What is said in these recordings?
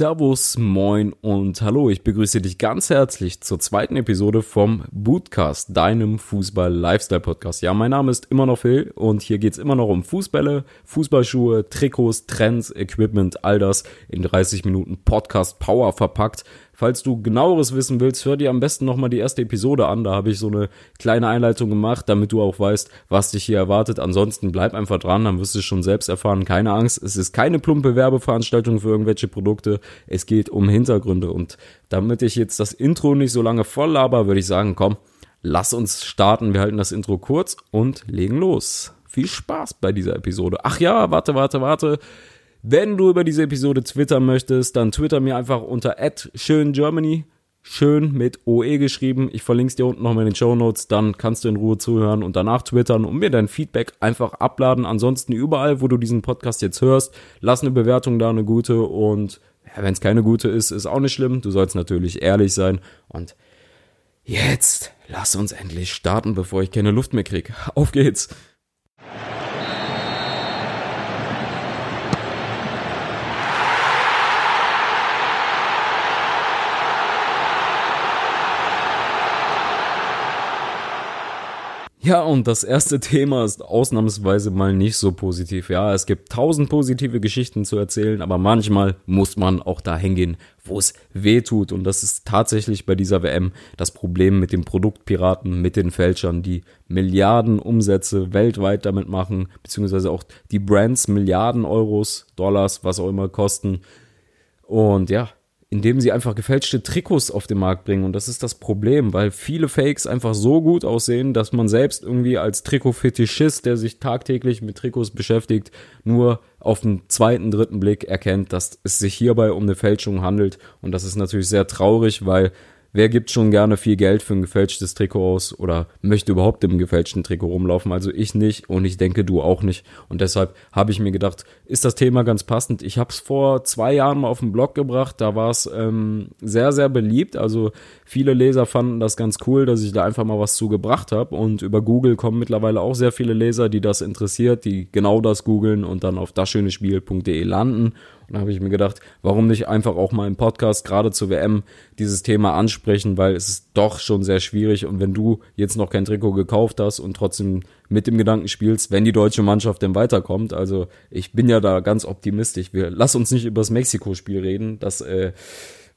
Servus, moin und hallo. Ich begrüße dich ganz herzlich zur zweiten Episode vom Bootcast, deinem Fußball-Lifestyle-Podcast. Ja, mein Name ist immer noch Phil und hier geht's immer noch um Fußbälle, Fußballschuhe, Trikots, Trends, Equipment, all das in 30 Minuten Podcast Power verpackt. Falls du genaueres wissen willst, hör dir am besten nochmal die erste Episode an. Da habe ich so eine kleine Einleitung gemacht, damit du auch weißt, was dich hier erwartet. Ansonsten bleib einfach dran, dann wirst du es schon selbst erfahren. Keine Angst, es ist keine plumpe Werbeveranstaltung für irgendwelche Produkte. Es geht um Hintergründe. Und damit ich jetzt das Intro nicht so lange voll laber, würde ich sagen, komm, lass uns starten. Wir halten das Intro kurz und legen los. Viel Spaß bei dieser Episode. Ach ja, warte, warte, warte. Wenn du über diese Episode twittern möchtest, dann twitter mir einfach unter schöngermany, schön mit OE geschrieben. Ich verlinke es dir unten nochmal in den Show Notes, dann kannst du in Ruhe zuhören und danach twittern und mir dein Feedback einfach abladen. Ansonsten überall, wo du diesen Podcast jetzt hörst, lass eine Bewertung da, eine gute und ja, wenn es keine gute ist, ist auch nicht schlimm. Du sollst natürlich ehrlich sein und jetzt lass uns endlich starten, bevor ich keine Luft mehr krieg. Auf geht's! Ja, und das erste Thema ist ausnahmsweise mal nicht so positiv. Ja, es gibt tausend positive Geschichten zu erzählen, aber manchmal muss man auch dahin gehen, wo es weh tut. Und das ist tatsächlich bei dieser WM das Problem mit den Produktpiraten, mit den Fälschern, die Milliarden Umsätze weltweit damit machen, beziehungsweise auch die Brands Milliarden Euros, Dollars, was auch immer kosten. Und ja, indem sie einfach gefälschte Trikots auf den Markt bringen. Und das ist das Problem, weil viele Fakes einfach so gut aussehen, dass man selbst irgendwie als Trikot-Fetischist, der sich tagtäglich mit Trikots beschäftigt, nur auf den zweiten, dritten Blick erkennt, dass es sich hierbei um eine Fälschung handelt. Und das ist natürlich sehr traurig, weil wer gibt schon gerne viel Geld für ein gefälschtes Trikot aus oder möchte überhaupt im gefälschten Trikot rumlaufen? Also ich nicht und ich denke du auch nicht. Und deshalb habe ich mir gedacht, ist das Thema ganz passend. Ich habe es vor zwei Jahren mal auf den Blog gebracht, da war es ähm, sehr, sehr beliebt. Also viele Leser fanden das ganz cool, dass ich da einfach mal was zugebracht habe. Und über Google kommen mittlerweile auch sehr viele Leser, die das interessiert, die genau das googeln und dann auf dasschönespiel.de landen und da habe ich mir gedacht, warum nicht einfach auch mal im Podcast gerade zur WM dieses Thema ansprechen, weil es ist doch schon sehr schwierig. Und wenn du jetzt noch kein Trikot gekauft hast und trotzdem mit dem Gedanken spielst, wenn die deutsche Mannschaft denn weiterkommt, also ich bin ja da ganz optimistisch. Wir lass uns nicht über das Mexiko-Spiel reden. Das äh,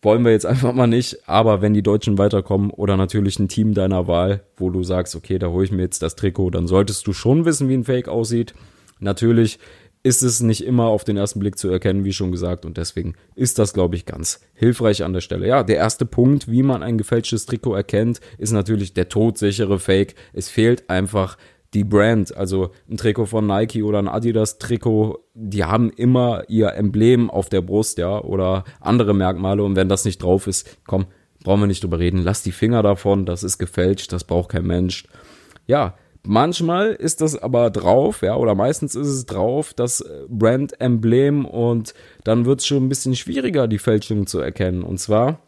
wollen wir jetzt einfach mal nicht. Aber wenn die Deutschen weiterkommen oder natürlich ein Team deiner Wahl, wo du sagst, okay, da hole ich mir jetzt das Trikot, dann solltest du schon wissen, wie ein Fake aussieht. Natürlich ist es nicht immer auf den ersten Blick zu erkennen, wie schon gesagt. Und deswegen ist das, glaube ich, ganz hilfreich an der Stelle. Ja, der erste Punkt, wie man ein gefälschtes Trikot erkennt, ist natürlich der todsichere Fake. Es fehlt einfach die Brand, also ein Trikot von Nike oder ein Adidas Trikot, die haben immer ihr Emblem auf der Brust, ja, oder andere Merkmale. Und wenn das nicht drauf ist, komm, brauchen wir nicht drüber reden. Lass die Finger davon, das ist gefälscht, das braucht kein Mensch. Ja, Manchmal ist das aber drauf, ja, oder meistens ist es drauf, das äh, Brand-Emblem und dann wird es schon ein bisschen schwieriger, die Fälschung zu erkennen. Und zwar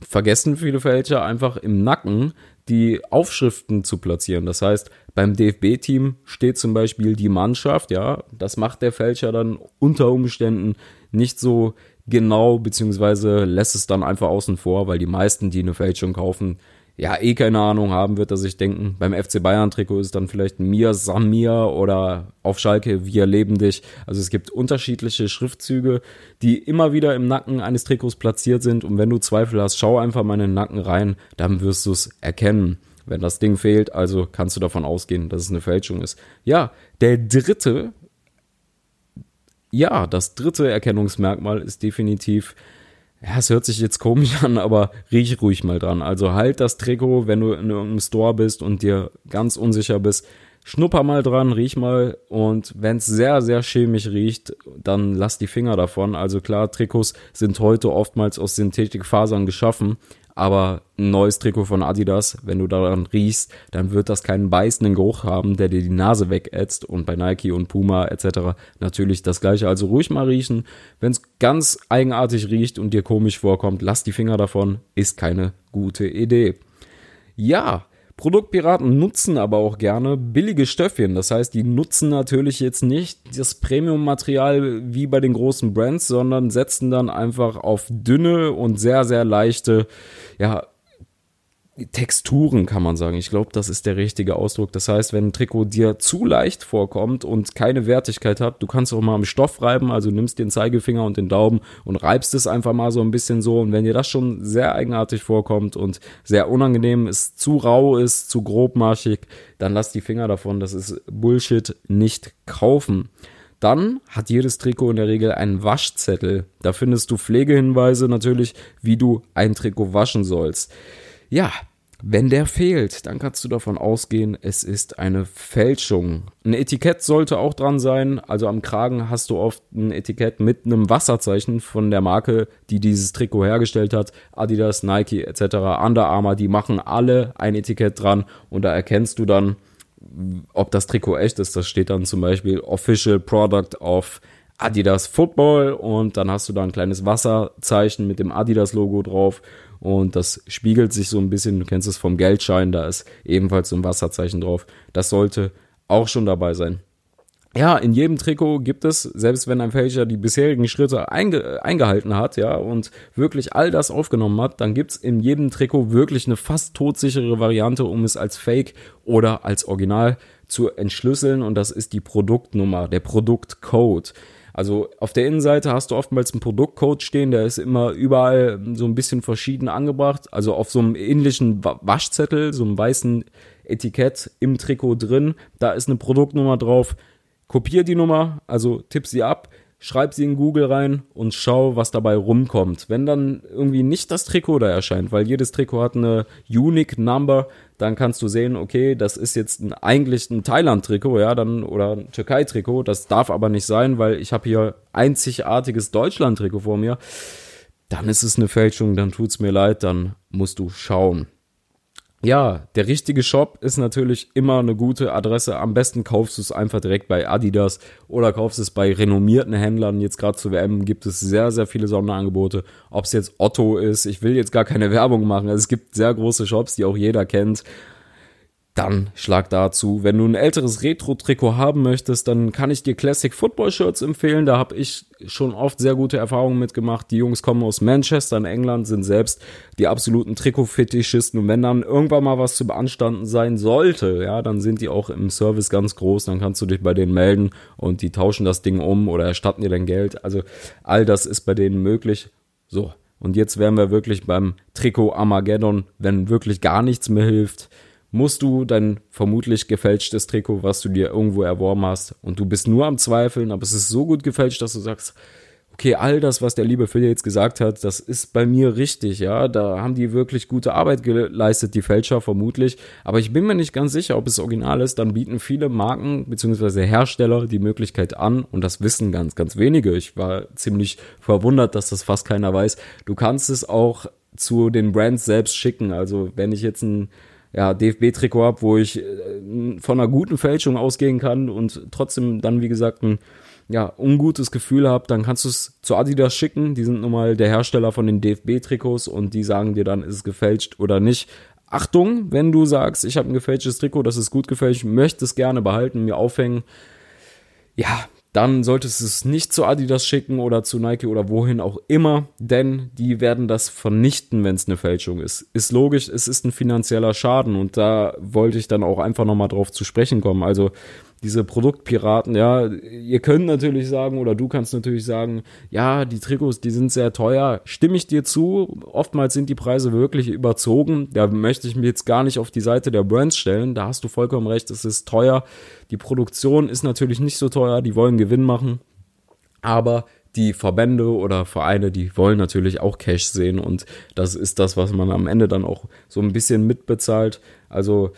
vergessen viele Fälscher einfach im Nacken die Aufschriften zu platzieren. Das heißt, beim DFB-Team steht zum Beispiel die Mannschaft, ja, das macht der Fälscher dann unter Umständen nicht so genau, beziehungsweise lässt es dann einfach außen vor, weil die meisten, die eine Fälschung kaufen, ja eh keine Ahnung haben, wird er sich denken. Beim FC Bayern Trikot ist dann vielleicht Mir Samir oder auf Schalke Wir leben dich. Also es gibt unterschiedliche Schriftzüge, die immer wieder im Nacken eines Trikots platziert sind und wenn du Zweifel hast, schau einfach mal in den Nacken rein, dann wirst du es erkennen. Wenn das Ding fehlt, also kannst du davon ausgehen, dass es eine Fälschung ist. Ja, der dritte, ja, das dritte Erkennungsmerkmal ist definitiv ja, es hört sich jetzt komisch an, aber riech ruhig mal dran. Also halt das Trikot, wenn du in irgendeinem Store bist und dir ganz unsicher bist, schnupper mal dran, riech mal und wenn es sehr, sehr chemisch riecht, dann lass die Finger davon. Also klar, Trikots sind heute oftmals aus Synthetikfasern geschaffen, aber ein neues Trikot von Adidas, wenn du daran riechst, dann wird das keinen beißenden Geruch haben, der dir die Nase wegätzt und bei Nike und Puma etc. natürlich das gleiche. Also ruhig mal riechen. Wenn es ganz eigenartig riecht und dir komisch vorkommt, lass die Finger davon, ist keine gute Idee. Ja, Produktpiraten nutzen aber auch gerne billige Stöffchen. Das heißt, die nutzen natürlich jetzt nicht das Premium-Material wie bei den großen Brands, sondern setzen dann einfach auf dünne und sehr, sehr leichte, ja, Texturen, kann man sagen. Ich glaube, das ist der richtige Ausdruck. Das heißt, wenn ein Trikot dir zu leicht vorkommt und keine Wertigkeit hat, du kannst auch mal am Stoff reiben, also nimmst den Zeigefinger und den Daumen und reibst es einfach mal so ein bisschen so. Und wenn dir das schon sehr eigenartig vorkommt und sehr unangenehm ist, zu rau ist, zu grobmaschig, dann lass die Finger davon. Das ist Bullshit. Nicht kaufen. Dann hat jedes Trikot in der Regel einen Waschzettel. Da findest du Pflegehinweise natürlich, wie du ein Trikot waschen sollst. Ja, wenn der fehlt, dann kannst du davon ausgehen, es ist eine Fälschung. Ein Etikett sollte auch dran sein. Also am Kragen hast du oft ein Etikett mit einem Wasserzeichen von der Marke, die dieses Trikot hergestellt hat. Adidas, Nike etc. Under Armour, die machen alle ein Etikett dran und da erkennst du dann, ob das Trikot echt ist. Das steht dann zum Beispiel Official Product of Adidas Football und dann hast du da ein kleines Wasserzeichen mit dem Adidas Logo drauf und das spiegelt sich so ein bisschen, du kennst es vom Geldschein, da ist ebenfalls so ein Wasserzeichen drauf. Das sollte auch schon dabei sein. Ja, in jedem Trikot gibt es, selbst wenn ein Fälscher die bisherigen Schritte einge eingehalten hat, ja, und wirklich all das aufgenommen hat, dann gibt's in jedem Trikot wirklich eine fast todsichere Variante, um es als Fake oder als Original zu entschlüsseln und das ist die Produktnummer, der Produktcode. Also auf der Innenseite hast du oftmals einen Produktcode stehen, der ist immer überall so ein bisschen verschieden angebracht. Also auf so einem ähnlichen Waschzettel, so einem weißen Etikett im Trikot drin, da ist eine Produktnummer drauf. Kopier die Nummer, also tipp sie ab, schreib sie in Google rein und schau, was dabei rumkommt. Wenn dann irgendwie nicht das Trikot da erscheint, weil jedes Trikot hat eine Unique Number, dann kannst du sehen, okay, das ist jetzt ein, eigentlich ein Thailand-Trikot, ja, dann oder ein Türkei-Trikot. Das darf aber nicht sein, weil ich habe hier einzigartiges Deutschland-Trikot vor mir. Dann ist es eine Fälschung, dann tut's mir leid, dann musst du schauen. Ja, der richtige Shop ist natürlich immer eine gute Adresse. Am besten kaufst du es einfach direkt bei Adidas oder kaufst es bei renommierten Händlern. Jetzt gerade zu WM gibt es sehr, sehr viele Sonderangebote. Ob es jetzt Otto ist, ich will jetzt gar keine Werbung machen. Also es gibt sehr große Shops, die auch jeder kennt dann schlag dazu. Wenn du ein älteres Retro-Trikot haben möchtest, dann kann ich dir Classic Football Shirts empfehlen. Da habe ich schon oft sehr gute Erfahrungen mitgemacht. Die Jungs kommen aus Manchester in England, sind selbst die absoluten Trikot-Fetischisten. Und wenn dann irgendwann mal was zu beanstanden sein sollte, ja, dann sind die auch im Service ganz groß. Dann kannst du dich bei denen melden und die tauschen das Ding um oder erstatten dir dein Geld. Also all das ist bei denen möglich. So. Und jetzt wären wir wirklich beim Trikot Armageddon, wenn wirklich gar nichts mehr hilft musst du dein vermutlich gefälschtes Trikot, was du dir irgendwo erworben hast, und du bist nur am Zweifeln, aber es ist so gut gefälscht, dass du sagst, okay, all das, was der liebe Phil jetzt gesagt hat, das ist bei mir richtig, ja, da haben die wirklich gute Arbeit geleistet, die Fälscher vermutlich, aber ich bin mir nicht ganz sicher, ob es original ist, dann bieten viele Marken bzw. Hersteller die Möglichkeit an und das wissen ganz, ganz wenige. Ich war ziemlich verwundert, dass das fast keiner weiß. Du kannst es auch zu den Brands selbst schicken, also wenn ich jetzt ein ja, DFB-Trikot habe, wo ich äh, von einer guten Fälschung ausgehen kann und trotzdem dann, wie gesagt, ein ja, ungutes Gefühl habe, dann kannst du es zu Adidas schicken. Die sind nun mal der Hersteller von den DFB-Trikots und die sagen dir dann, ist es gefälscht oder nicht. Achtung, wenn du sagst, ich habe ein gefälschtes Trikot, das ist gut gefälscht, möchte es gerne behalten, mir aufhängen. Ja, dann solltest du es nicht zu Adidas schicken oder zu Nike oder wohin auch immer, denn die werden das vernichten, wenn es eine Fälschung ist. Ist logisch, es ist ein finanzieller Schaden und da wollte ich dann auch einfach nochmal drauf zu sprechen kommen. Also diese Produktpiraten, ja, ihr könnt natürlich sagen oder du kannst natürlich sagen, ja, die Trikots, die sind sehr teuer. Stimme ich dir zu? Oftmals sind die Preise wirklich überzogen. Da möchte ich mich jetzt gar nicht auf die Seite der Brands stellen. Da hast du vollkommen recht, es ist teuer. Die Produktion ist natürlich nicht so teuer, die wollen Gewinn machen. Aber die Verbände oder Vereine, die wollen natürlich auch Cash sehen und das ist das, was man am Ende dann auch so ein bisschen mitbezahlt. Also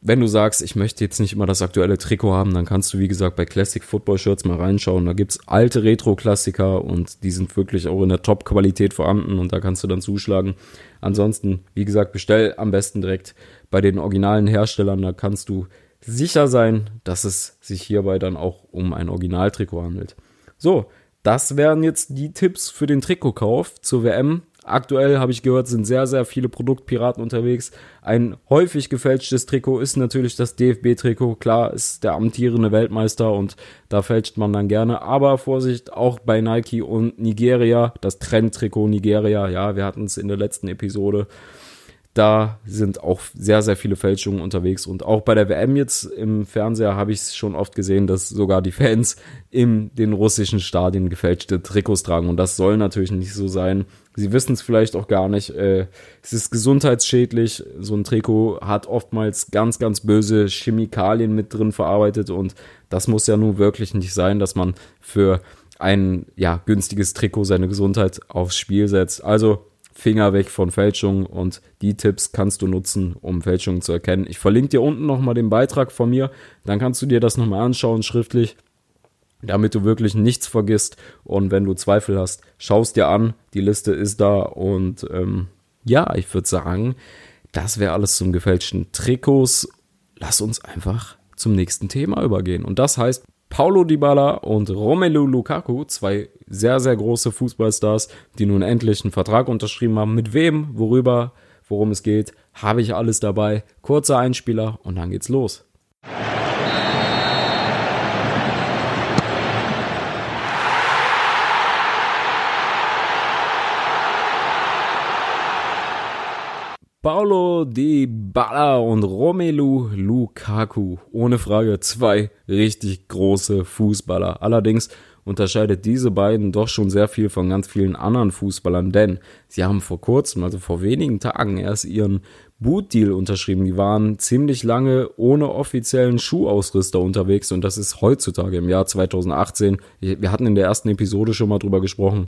wenn du sagst, ich möchte jetzt nicht immer das aktuelle Trikot haben, dann kannst du, wie gesagt, bei Classic Football Shirts mal reinschauen. Da gibt's alte Retro-Klassiker und die sind wirklich auch in der Top-Qualität vorhanden und da kannst du dann zuschlagen. Ansonsten, wie gesagt, bestell am besten direkt bei den originalen Herstellern. Da kannst du sicher sein, dass es sich hierbei dann auch um ein Originaltrikot handelt. So, das wären jetzt die Tipps für den Trikotkauf zur WM Aktuell habe ich gehört, sind sehr, sehr viele Produktpiraten unterwegs. Ein häufig gefälschtes Trikot ist natürlich das DFB-Trikot. Klar, ist der amtierende Weltmeister und da fälscht man dann gerne. Aber Vorsicht, auch bei Nike und Nigeria, das Trendtrikot Nigeria. Ja, wir hatten es in der letzten Episode da sind auch sehr, sehr viele Fälschungen unterwegs. Und auch bei der WM jetzt im Fernseher habe ich es schon oft gesehen, dass sogar die Fans in den russischen Stadien gefälschte Trikots tragen. Und das soll natürlich nicht so sein. Sie wissen es vielleicht auch gar nicht. Äh, es ist gesundheitsschädlich. So ein Trikot hat oftmals ganz, ganz böse Chemikalien mit drin verarbeitet. Und das muss ja nun wirklich nicht sein, dass man für ein ja, günstiges Trikot seine Gesundheit aufs Spiel setzt. Also Finger weg von Fälschungen und die Tipps kannst du nutzen, um Fälschungen zu erkennen. Ich verlinke dir unten nochmal den Beitrag von mir, dann kannst du dir das nochmal anschauen schriftlich, damit du wirklich nichts vergisst und wenn du Zweifel hast, schaust dir an, die Liste ist da und ähm, ja, ich würde sagen, das wäre alles zum gefälschten Trikots. Lass uns einfach zum nächsten Thema übergehen und das heißt Paulo Dybala und Romelu Lukaku, zwei sehr, sehr große Fußballstars, die nun endlich einen Vertrag unterschrieben haben. Mit wem, worüber, worum es geht, habe ich alles dabei. Kurzer Einspieler und dann geht's los. Paulo Di Bala und Romelu Lukaku. Ohne Frage zwei richtig große Fußballer. Allerdings unterscheidet diese beiden doch schon sehr viel von ganz vielen anderen Fußballern, denn sie haben vor kurzem, also vor wenigen Tagen, erst ihren Bootdeal unterschrieben. Die waren ziemlich lange ohne offiziellen Schuhausrüster unterwegs und das ist heutzutage im Jahr 2018, wir hatten in der ersten Episode schon mal drüber gesprochen,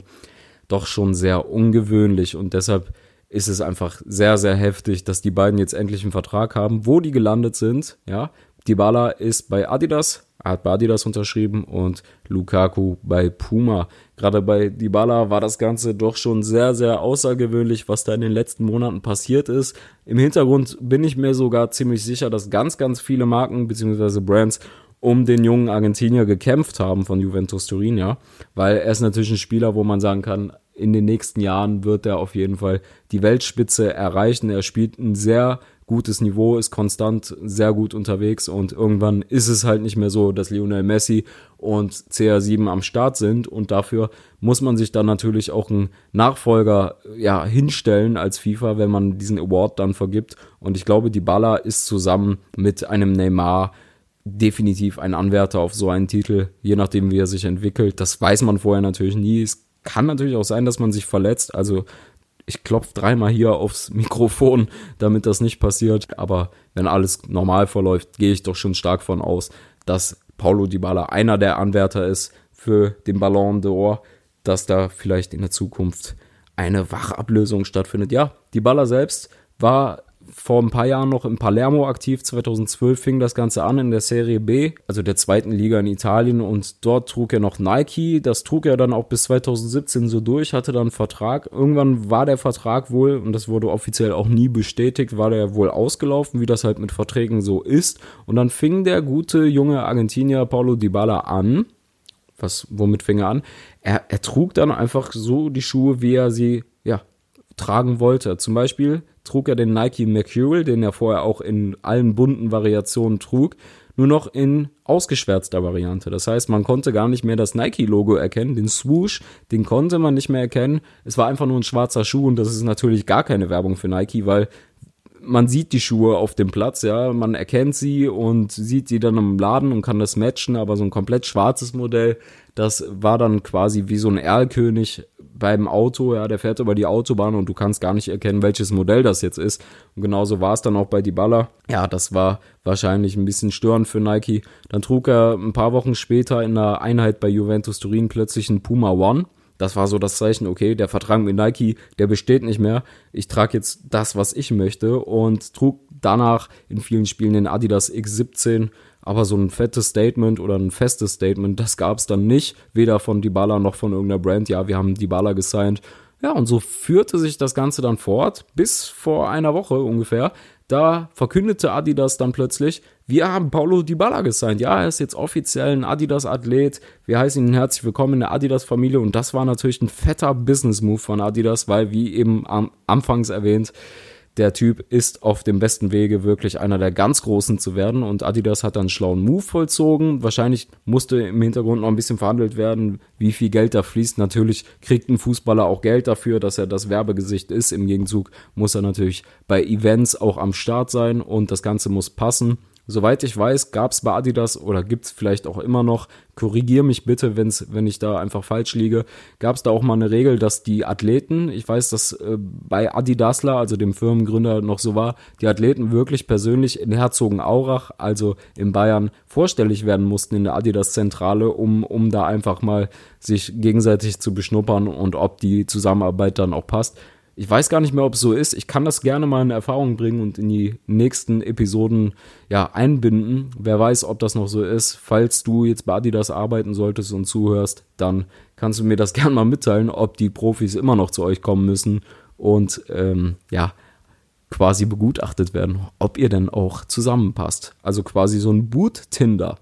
doch schon sehr ungewöhnlich und deshalb ist es einfach sehr, sehr heftig, dass die beiden jetzt endlich einen Vertrag haben, wo die gelandet sind. Ja, Dybala ist bei Adidas, hat bei Adidas unterschrieben und Lukaku bei Puma. Gerade bei Dybala war das Ganze doch schon sehr, sehr außergewöhnlich, was da in den letzten Monaten passiert ist. Im Hintergrund bin ich mir sogar ziemlich sicher, dass ganz, ganz viele Marken bzw. Brands um den jungen Argentinier gekämpft haben von Juventus Turin, ja, weil er ist natürlich ein Spieler, wo man sagen kann, in den nächsten Jahren wird er auf jeden Fall die Weltspitze erreichen. Er spielt ein sehr gutes Niveau, ist konstant sehr gut unterwegs und irgendwann ist es halt nicht mehr so, dass Lionel Messi und CR7 am Start sind und dafür muss man sich dann natürlich auch einen Nachfolger ja hinstellen als FIFA, wenn man diesen Award dann vergibt und ich glaube, die Baller ist zusammen mit einem Neymar definitiv ein Anwärter auf so einen Titel, je nachdem wie er sich entwickelt. Das weiß man vorher natürlich nie. Es kann natürlich auch sein, dass man sich verletzt. Also ich klopfe dreimal hier aufs Mikrofon, damit das nicht passiert. Aber wenn alles normal verläuft, gehe ich doch schon stark von aus, dass Paulo Dybala einer der Anwärter ist für den Ballon d'Or, dass da vielleicht in der Zukunft eine Wachablösung stattfindet. Ja, Dybala selbst war vor ein paar Jahren noch in Palermo aktiv. 2012 fing das Ganze an in der Serie B, also der zweiten Liga in Italien. Und dort trug er noch Nike. Das trug er dann auch bis 2017 so durch, hatte dann einen Vertrag. Irgendwann war der Vertrag wohl, und das wurde offiziell auch nie bestätigt, war der wohl ausgelaufen, wie das halt mit Verträgen so ist. Und dann fing der gute junge Argentinier Paulo Dybala an. Was, womit fing er an? Er, er trug dann einfach so die Schuhe, wie er sie, ja, tragen wollte. Zum Beispiel trug er den Nike Mercurial, den er vorher auch in allen bunten Variationen trug, nur noch in ausgeschwärzter Variante. Das heißt, man konnte gar nicht mehr das Nike-Logo erkennen, den Swoosh, den konnte man nicht mehr erkennen. Es war einfach nur ein schwarzer Schuh und das ist natürlich gar keine Werbung für Nike, weil man sieht die Schuhe auf dem Platz, ja, man erkennt sie und sieht sie dann im Laden und kann das matchen, aber so ein komplett schwarzes Modell, das war dann quasi wie so ein Erlkönig beim Auto, ja, der fährt über die Autobahn und du kannst gar nicht erkennen, welches Modell das jetzt ist. Und genauso war es dann auch bei Dybala. Ja, das war wahrscheinlich ein bisschen störend für Nike. Dann trug er ein paar Wochen später in einer Einheit bei Juventus Turin plötzlich einen Puma One. Das war so das Zeichen, okay, der Vertrag mit Nike, der besteht nicht mehr. Ich trage jetzt das, was ich möchte und trug danach in vielen Spielen den Adidas X17 aber so ein fettes Statement oder ein festes Statement, das gab es dann nicht, weder von Dybala noch von irgendeiner Brand. Ja, wir haben Dybala gesigned. Ja, und so führte sich das Ganze dann fort, bis vor einer Woche ungefähr. da verkündete Adidas dann plötzlich, wir haben Paulo Dybala gesigned. Ja, er ist jetzt offiziell ein Adidas-Athlet. Wir heißen ihn herzlich willkommen in der Adidas-Familie. Und das war natürlich ein fetter Business-Move von Adidas, weil, wie eben am anfangs erwähnt, der Typ ist auf dem besten Wege, wirklich einer der ganz Großen zu werden. Und Adidas hat dann einen schlauen Move vollzogen. Wahrscheinlich musste im Hintergrund noch ein bisschen verhandelt werden, wie viel Geld da fließt. Natürlich kriegt ein Fußballer auch Geld dafür, dass er das Werbegesicht ist. Im Gegenzug muss er natürlich bei Events auch am Start sein und das Ganze muss passen. Soweit ich weiß, gab es bei Adidas oder gibt es vielleicht auch immer noch, korrigier mich bitte, wenn's, wenn ich da einfach falsch liege, gab es da auch mal eine Regel, dass die Athleten, ich weiß, dass äh, bei Adidasler, also dem Firmengründer, noch so war, die Athleten wirklich persönlich in Herzogenaurach, also in Bayern, vorstellig werden mussten in der Adidas-Zentrale, um, um da einfach mal sich gegenseitig zu beschnuppern und ob die Zusammenarbeit dann auch passt. Ich weiß gar nicht mehr, ob es so ist. Ich kann das gerne mal in Erfahrung bringen und in die nächsten Episoden ja einbinden. Wer weiß, ob das noch so ist. Falls du jetzt bei Adidas arbeiten solltest und zuhörst, dann kannst du mir das gerne mal mitteilen, ob die Profis immer noch zu euch kommen müssen und ähm, ja quasi begutachtet werden, ob ihr denn auch zusammenpasst. Also quasi so ein Boot-Tinder.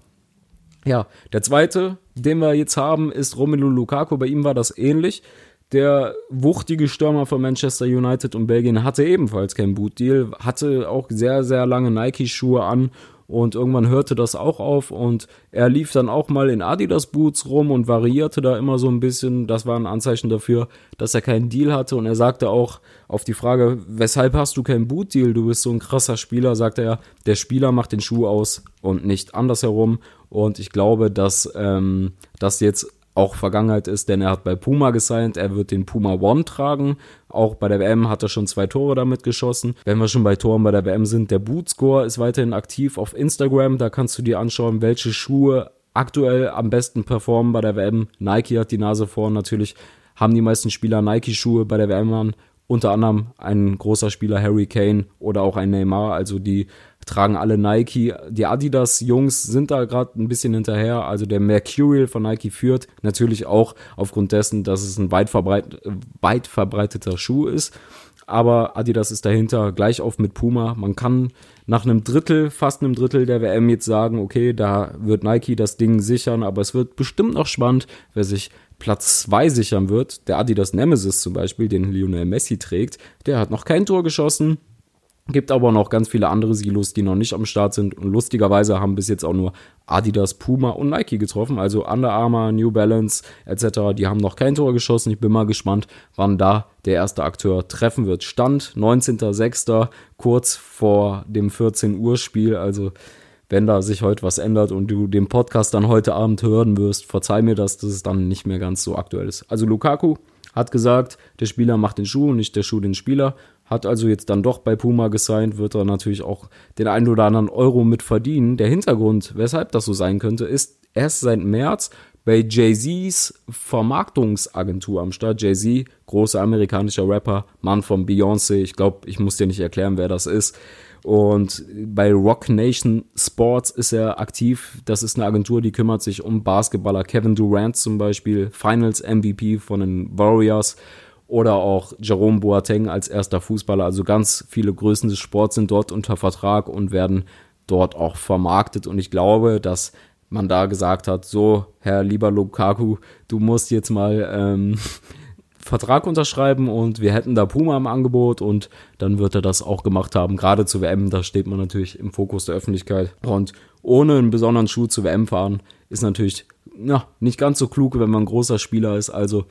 Ja, der zweite, den wir jetzt haben, ist Romelu Lukaku. Bei ihm war das ähnlich. Der wuchtige Stürmer von Manchester United und Belgien hatte ebenfalls keinen Bootdeal, hatte auch sehr, sehr lange Nike-Schuhe an und irgendwann hörte das auch auf und er lief dann auch mal in Adidas Boots rum und variierte da immer so ein bisschen. Das war ein Anzeichen dafür, dass er keinen Deal hatte und er sagte auch auf die Frage, weshalb hast du keinen Boot-Deal? Du bist so ein krasser Spieler, sagte er, der Spieler macht den Schuh aus und nicht andersherum und ich glaube, dass ähm, das jetzt auch Vergangenheit ist, denn er hat bei Puma gesigned, er wird den Puma One tragen. Auch bei der WM hat er schon zwei Tore damit geschossen. Wenn wir schon bei Toren bei der WM sind, der Bootscore ist weiterhin aktiv auf Instagram, da kannst du dir anschauen, welche Schuhe aktuell am besten performen bei der WM. Nike hat die Nase vorn, natürlich haben die meisten Spieler Nike-Schuhe bei der WM an. Unter anderem ein großer Spieler Harry Kane oder auch ein Neymar, also die tragen alle Nike. Die Adidas-Jungs sind da gerade ein bisschen hinterher. Also der Mercurial von Nike führt natürlich auch aufgrund dessen, dass es ein weit, verbreit, weit verbreiteter Schuh ist. Aber Adidas ist dahinter gleich auf mit Puma. Man kann nach einem Drittel, fast einem Drittel der WM jetzt sagen, okay, da wird Nike das Ding sichern, aber es wird bestimmt noch spannend, wer sich Platz 2 sichern wird. Der Adidas Nemesis zum Beispiel, den Lionel Messi trägt, der hat noch kein Tor geschossen, Gibt aber noch ganz viele andere Silos, die noch nicht am Start sind. Und lustigerweise haben bis jetzt auch nur Adidas, Puma und Nike getroffen. Also Under Armour, New Balance etc. Die haben noch kein Tor geschossen. Ich bin mal gespannt, wann da der erste Akteur treffen wird. Stand 19.06. kurz vor dem 14 Uhr Spiel. Also wenn da sich heute was ändert und du den Podcast dann heute Abend hören wirst, verzeih mir das, dass es dann nicht mehr ganz so aktuell ist. Also Lukaku hat gesagt, der Spieler macht den Schuh und nicht der Schuh den Spieler hat also jetzt dann doch bei Puma gesigned, wird er natürlich auch den einen oder anderen Euro mit verdienen. Der Hintergrund, weshalb das so sein könnte, ist erst seit März bei Jay-Z's Vermarktungsagentur am Start. Jay-Z, großer amerikanischer Rapper, Mann von Beyoncé. Ich glaube, ich muss dir nicht erklären, wer das ist. Und bei Rock Nation Sports ist er aktiv. Das ist eine Agentur, die kümmert sich um Basketballer. Kevin Durant zum Beispiel, Finals MVP von den Warriors oder auch Jerome Boateng als erster Fußballer. Also ganz viele Größen des Sports sind dort unter Vertrag und werden dort auch vermarktet. Und ich glaube, dass man da gesagt hat, so, Herr lieber Lukaku, du musst jetzt mal ähm, Vertrag unterschreiben und wir hätten da Puma im Angebot und dann wird er das auch gemacht haben. Gerade zu WM, da steht man natürlich im Fokus der Öffentlichkeit. Und ohne einen besonderen Schuh zu WM fahren, ist natürlich ja, nicht ganz so klug, wenn man ein großer Spieler ist. Also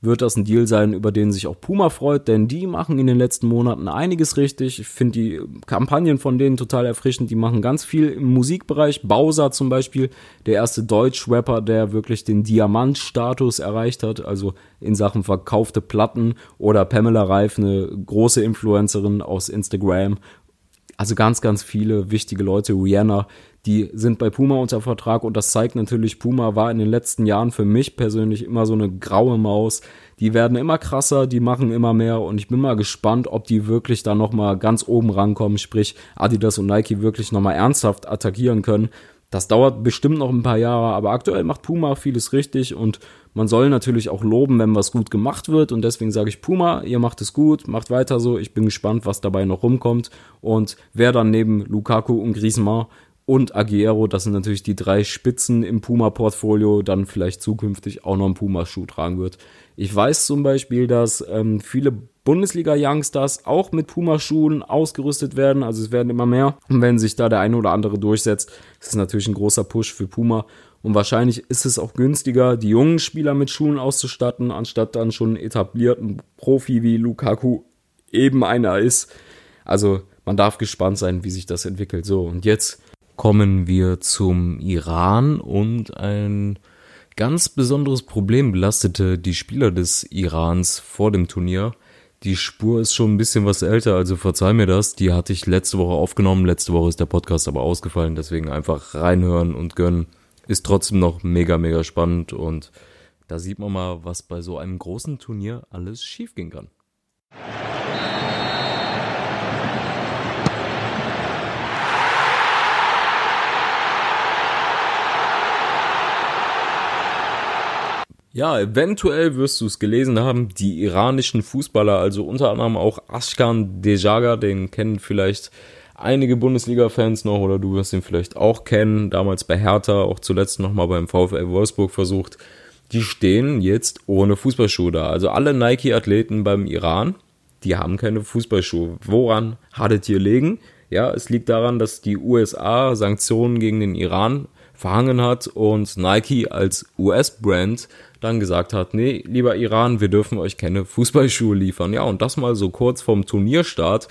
wird das ein Deal sein, über den sich auch Puma freut, denn die machen in den letzten Monaten einiges richtig. Ich finde die Kampagnen von denen total erfrischend. Die machen ganz viel im Musikbereich. Bowser zum Beispiel, der erste Deutsch-Rapper, der wirklich den Diamant-Status erreicht hat, also in Sachen verkaufte Platten. Oder Pamela Reif, eine große Influencerin aus Instagram. Also ganz, ganz viele wichtige Leute. Rihanna, die sind bei Puma unter Vertrag und das zeigt natürlich, Puma war in den letzten Jahren für mich persönlich immer so eine graue Maus. Die werden immer krasser, die machen immer mehr und ich bin mal gespannt, ob die wirklich da nochmal ganz oben rankommen, sprich Adidas und Nike wirklich nochmal ernsthaft attackieren können. Das dauert bestimmt noch ein paar Jahre, aber aktuell macht Puma vieles richtig und man soll natürlich auch loben, wenn was gut gemacht wird und deswegen sage ich Puma, ihr macht es gut, macht weiter so. Ich bin gespannt, was dabei noch rumkommt und wer dann neben Lukaku und Griezmann und Aguero, das sind natürlich die drei Spitzen im Puma-Portfolio, dann vielleicht zukünftig auch noch einen Puma-Schuh tragen wird. Ich weiß zum Beispiel, dass ähm, viele Bundesliga-Youngsters auch mit Puma-Schuhen ausgerüstet werden. Also es werden immer mehr. Und wenn sich da der eine oder andere durchsetzt, ist es natürlich ein großer Push für Puma. Und wahrscheinlich ist es auch günstiger, die jungen Spieler mit Schuhen auszustatten, anstatt dann schon etablierten Profi wie Lukaku eben einer ist. Also man darf gespannt sein, wie sich das entwickelt. So, und jetzt kommen wir zum Iran und ein ganz besonderes Problem belastete die Spieler des Irans vor dem Turnier. Die Spur ist schon ein bisschen was älter, also verzeih mir das. Die hatte ich letzte Woche aufgenommen. Letzte Woche ist der Podcast aber ausgefallen, deswegen einfach reinhören und gönnen. Ist trotzdem noch mega, mega spannend und da sieht man mal, was bei so einem großen Turnier alles schiefgehen kann. Ja, eventuell wirst du es gelesen haben, die iranischen Fußballer, also unter anderem auch Ashkan Dejaga, den kennen vielleicht einige Bundesliga-Fans noch oder du wirst ihn vielleicht auch kennen, damals bei Hertha, auch zuletzt nochmal beim VfL Wolfsburg versucht. Die stehen jetzt ohne Fußballschuhe da. Also alle Nike-Athleten beim Iran, die haben keine Fußballschuhe. Woran hattet ihr legen? Ja, es liegt daran, dass die USA Sanktionen gegen den Iran verhangen hat und Nike als US-Brand dann gesagt hat, nee, lieber Iran, wir dürfen euch keine Fußballschuhe liefern. Ja, und das mal so kurz vorm Turnierstart.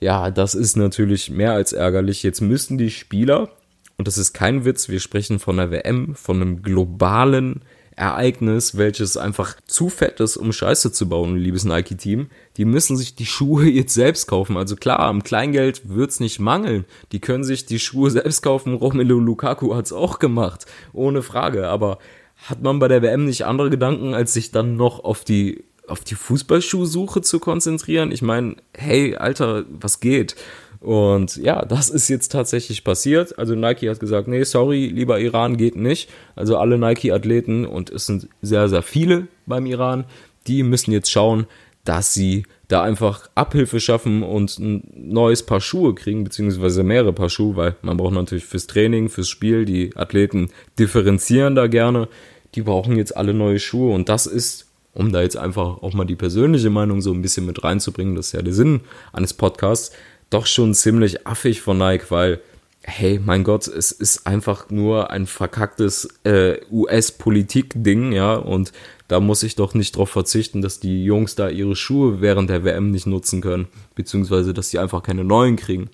Ja, das ist natürlich mehr als ärgerlich. Jetzt müssten die Spieler, und das ist kein Witz, wir sprechen von der WM, von einem globalen Ereignis, welches einfach zu fett ist, um Scheiße zu bauen, liebes Nike-Team. Die müssen sich die Schuhe jetzt selbst kaufen. Also klar, am Kleingeld wird's nicht mangeln. Die können sich die Schuhe selbst kaufen. Romelu Lukaku hat's auch gemacht. Ohne Frage. Aber hat man bei der WM nicht andere Gedanken, als sich dann noch auf die auf die Fußballschuhsuche zu konzentrieren? Ich meine, hey, Alter, was geht? Und ja, das ist jetzt tatsächlich passiert. Also Nike hat gesagt, nee, sorry, lieber Iran geht nicht. Also alle Nike-Athleten, und es sind sehr, sehr viele beim Iran, die müssen jetzt schauen, dass sie da einfach Abhilfe schaffen und ein neues Paar Schuhe kriegen, beziehungsweise mehrere Paar Schuhe, weil man braucht natürlich fürs Training, fürs Spiel, die Athleten differenzieren da gerne die brauchen jetzt alle neue Schuhe und das ist, um da jetzt einfach auch mal die persönliche Meinung so ein bisschen mit reinzubringen, das ist ja der Sinn eines Podcasts, doch schon ziemlich affig von Nike, weil hey, mein Gott, es ist einfach nur ein verkacktes äh, US-Politik-Ding, ja, und da muss ich doch nicht darauf verzichten, dass die Jungs da ihre Schuhe während der WM nicht nutzen können, beziehungsweise dass sie einfach keine neuen kriegen.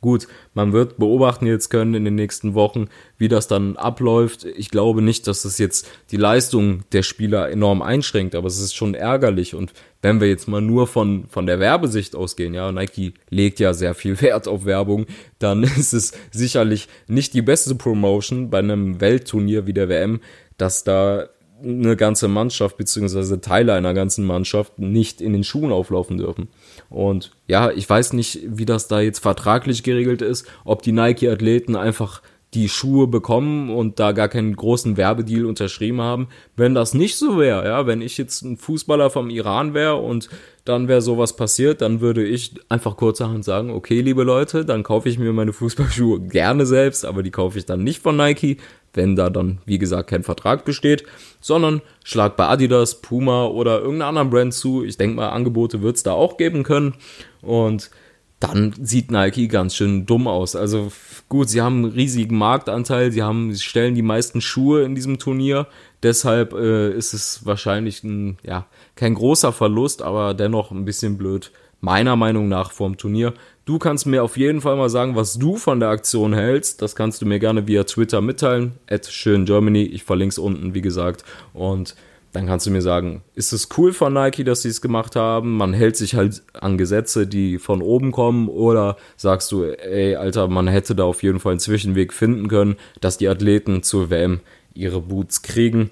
Gut, man wird beobachten jetzt können in den nächsten Wochen, wie das dann abläuft. Ich glaube nicht, dass das jetzt die Leistung der Spieler enorm einschränkt, aber es ist schon ärgerlich. Und wenn wir jetzt mal nur von, von der Werbesicht ausgehen, ja, Nike legt ja sehr viel Wert auf Werbung, dann ist es sicherlich nicht die beste Promotion bei einem Weltturnier wie der WM, dass da eine ganze Mannschaft beziehungsweise Teile einer ganzen Mannschaft nicht in den Schuhen auflaufen dürfen. Und ja, ich weiß nicht, wie das da jetzt vertraglich geregelt ist, ob die Nike-Athleten einfach die Schuhe bekommen und da gar keinen großen Werbedeal unterschrieben haben. Wenn das nicht so wäre, ja, wenn ich jetzt ein Fußballer vom Iran wäre und dann wäre sowas passiert, dann würde ich einfach kurzerhand sagen, okay, liebe Leute, dann kaufe ich mir meine Fußballschuhe gerne selbst, aber die kaufe ich dann nicht von Nike, wenn da dann, wie gesagt, kein Vertrag besteht, sondern schlag bei Adidas, Puma oder irgendeiner anderen Brand zu. Ich denke mal, Angebote wird es da auch geben können. Und dann sieht Nike ganz schön dumm aus. Also gut, sie haben einen riesigen Marktanteil, sie haben, sie stellen die meisten Schuhe in diesem Turnier. Deshalb äh, ist es wahrscheinlich ein, ja, kein großer Verlust, aber dennoch ein bisschen blöd, meiner Meinung nach vorm Turnier. Du kannst mir auf jeden Fall mal sagen, was du von der Aktion hältst. Das kannst du mir gerne via Twitter mitteilen. At schöngermany. Ich verlinke es unten, wie gesagt. Und dann kannst du mir sagen, ist es cool von Nike, dass sie es gemacht haben? Man hält sich halt an Gesetze, die von oben kommen. Oder sagst du, ey, Alter, man hätte da auf jeden Fall einen Zwischenweg finden können, dass die Athleten zur WM ihre Boots kriegen.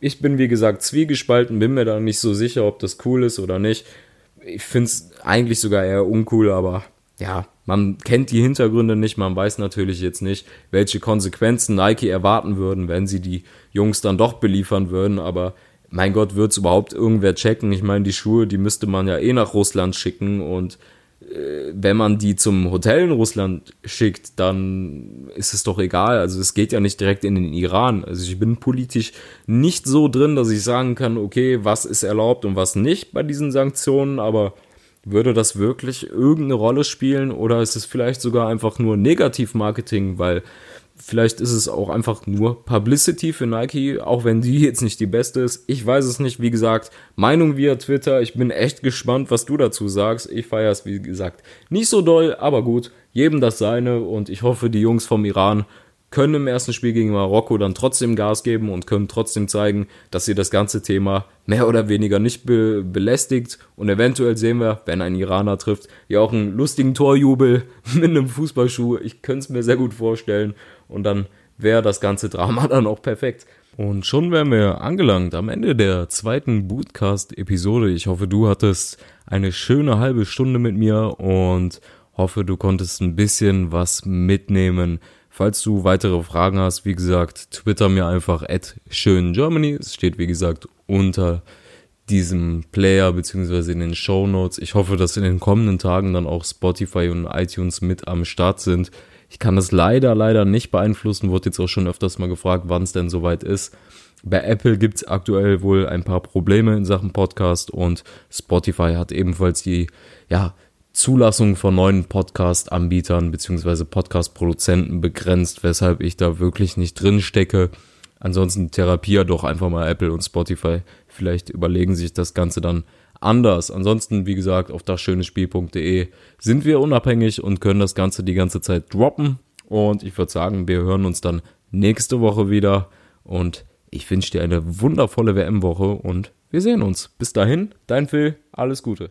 Ich bin, wie gesagt, zwiegespalten, bin mir da nicht so sicher, ob das cool ist oder nicht ich finde es eigentlich sogar eher uncool, aber ja, man kennt die Hintergründe nicht, man weiß natürlich jetzt nicht, welche Konsequenzen Nike erwarten würden, wenn sie die Jungs dann doch beliefern würden, aber mein Gott, wird es überhaupt irgendwer checken? Ich meine, die Schuhe, die müsste man ja eh nach Russland schicken und äh, wenn man die zum Hotel in Russland schickt, dann ist es doch egal. Also es geht ja nicht direkt in den Iran. Also ich bin politisch nicht so drin, dass ich sagen kann, okay, was ist erlaubt und was nicht bei diesen Sanktionen, aber würde das wirklich irgendeine Rolle spielen oder ist es vielleicht sogar einfach nur Negativmarketing, weil vielleicht ist es auch einfach nur Publicity für Nike, auch wenn die jetzt nicht die beste ist. Ich weiß es nicht, wie gesagt, Meinung via Twitter. Ich bin echt gespannt, was du dazu sagst. Ich feiere es, wie gesagt, nicht so doll, aber gut, jedem das seine und ich hoffe, die Jungs vom Iran können im ersten Spiel gegen Marokko dann trotzdem Gas geben und können trotzdem zeigen, dass sie das ganze Thema mehr oder weniger nicht be belästigt. Und eventuell sehen wir, wenn ein Iraner trifft, ja auch einen lustigen Torjubel mit einem Fußballschuh. Ich könnte es mir sehr gut vorstellen. Und dann wäre das ganze Drama dann auch perfekt. Und schon wären wir angelangt am Ende der zweiten Bootcast-Episode. Ich hoffe, du hattest eine schöne halbe Stunde mit mir und hoffe, du konntest ein bisschen was mitnehmen Falls du weitere Fragen hast, wie gesagt, twitter mir einfach at schöngermany. Es steht, wie gesagt, unter diesem Player beziehungsweise in den Show Notes. Ich hoffe, dass in den kommenden Tagen dann auch Spotify und iTunes mit am Start sind. Ich kann das leider, leider nicht beeinflussen. Wurde jetzt auch schon öfters mal gefragt, wann es denn soweit ist. Bei Apple gibt es aktuell wohl ein paar Probleme in Sachen Podcast und Spotify hat ebenfalls die, ja, Zulassung von neuen Podcast-Anbietern bzw. Podcast-Produzenten begrenzt, weshalb ich da wirklich nicht drin stecke. Ansonsten therapier doch einfach mal Apple und Spotify. Vielleicht überlegen sich das Ganze dann anders. Ansonsten, wie gesagt, auf dasschönespiel.de sind wir unabhängig und können das Ganze die ganze Zeit droppen. Und ich würde sagen, wir hören uns dann nächste Woche wieder. Und ich wünsche dir eine wundervolle WM-Woche und wir sehen uns. Bis dahin, dein Phil, alles Gute.